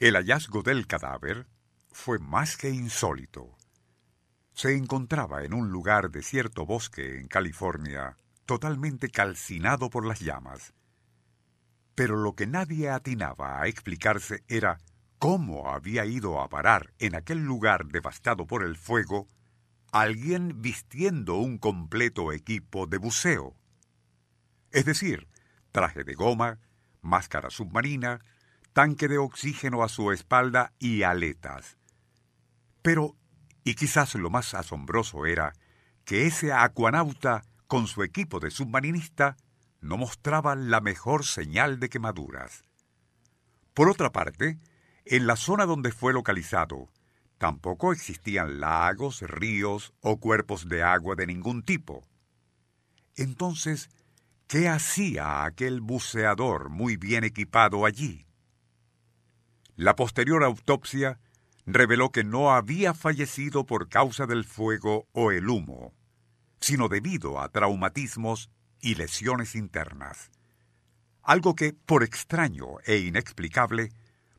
El hallazgo del cadáver fue más que insólito. Se encontraba en un lugar de cierto bosque en California, totalmente calcinado por las llamas. Pero lo que nadie atinaba a explicarse era cómo había ido a parar en aquel lugar devastado por el fuego alguien vistiendo un completo equipo de buceo. Es decir, traje de goma, máscara submarina, tanque de oxígeno a su espalda y aletas. Pero, y quizás lo más asombroso era, que ese acuanauta con su equipo de submarinista no mostraba la mejor señal de quemaduras. Por otra parte, en la zona donde fue localizado, tampoco existían lagos, ríos o cuerpos de agua de ningún tipo. Entonces, ¿qué hacía aquel buceador muy bien equipado allí? La posterior autopsia reveló que no había fallecido por causa del fuego o el humo, sino debido a traumatismos y lesiones internas. Algo que, por extraño e inexplicable,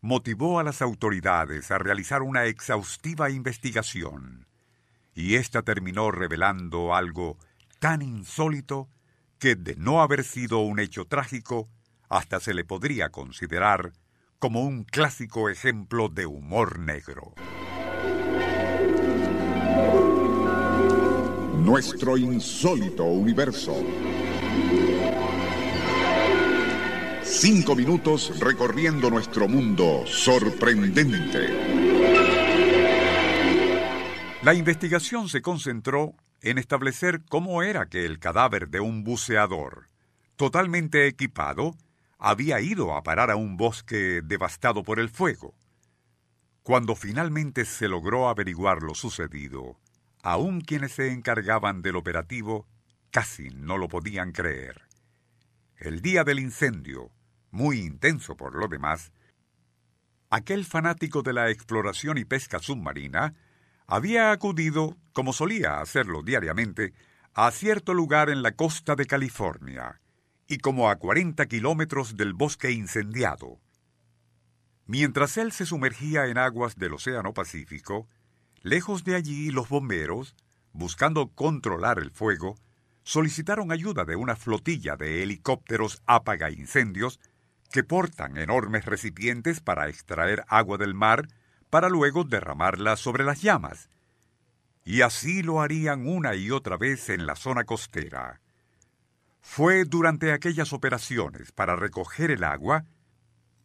motivó a las autoridades a realizar una exhaustiva investigación, y ésta terminó revelando algo tan insólito que, de no haber sido un hecho trágico, hasta se le podría considerar como un clásico ejemplo de humor negro. Nuestro insólito universo. Cinco minutos recorriendo nuestro mundo sorprendente. La investigación se concentró en establecer cómo era que el cadáver de un buceador, totalmente equipado, había ido a parar a un bosque devastado por el fuego. Cuando finalmente se logró averiguar lo sucedido, aun quienes se encargaban del operativo casi no lo podían creer. El día del incendio, muy intenso por lo demás, aquel fanático de la exploración y pesca submarina había acudido, como solía hacerlo diariamente, a cierto lugar en la costa de California, y como a 40 kilómetros del bosque incendiado. Mientras él se sumergía en aguas del Océano Pacífico, lejos de allí los bomberos, buscando controlar el fuego, solicitaron ayuda de una flotilla de helicópteros apaga incendios que portan enormes recipientes para extraer agua del mar para luego derramarla sobre las llamas. Y así lo harían una y otra vez en la zona costera. Fue durante aquellas operaciones para recoger el agua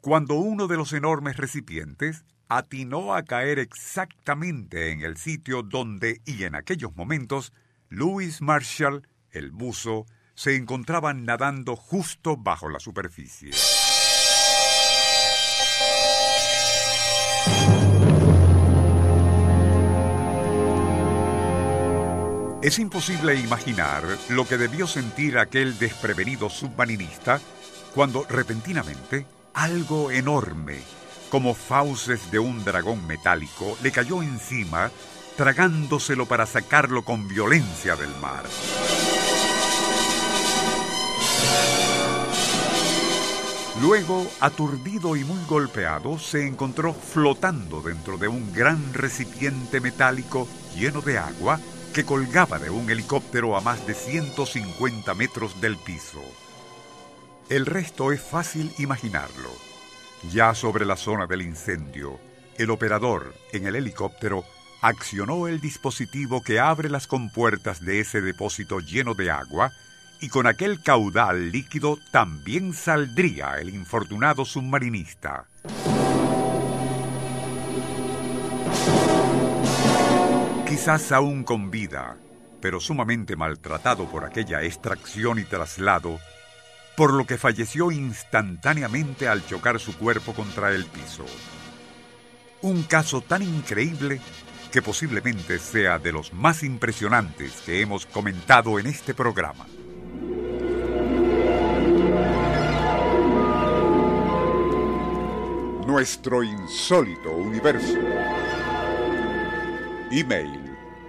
cuando uno de los enormes recipientes atinó a caer exactamente en el sitio donde y en aquellos momentos Louis Marshall, el buzo, se encontraba nadando justo bajo la superficie. Es imposible imaginar lo que debió sentir aquel desprevenido submarinista cuando repentinamente algo enorme, como fauces de un dragón metálico, le cayó encima, tragándoselo para sacarlo con violencia del mar. Luego, aturdido y muy golpeado, se encontró flotando dentro de un gran recipiente metálico lleno de agua que colgaba de un helicóptero a más de 150 metros del piso. El resto es fácil imaginarlo. Ya sobre la zona del incendio, el operador en el helicóptero accionó el dispositivo que abre las compuertas de ese depósito lleno de agua y con aquel caudal líquido también saldría el infortunado submarinista. Quizás aún con vida, pero sumamente maltratado por aquella extracción y traslado, por lo que falleció instantáneamente al chocar su cuerpo contra el piso. Un caso tan increíble que posiblemente sea de los más impresionantes que hemos comentado en este programa. Nuestro insólito universo. Email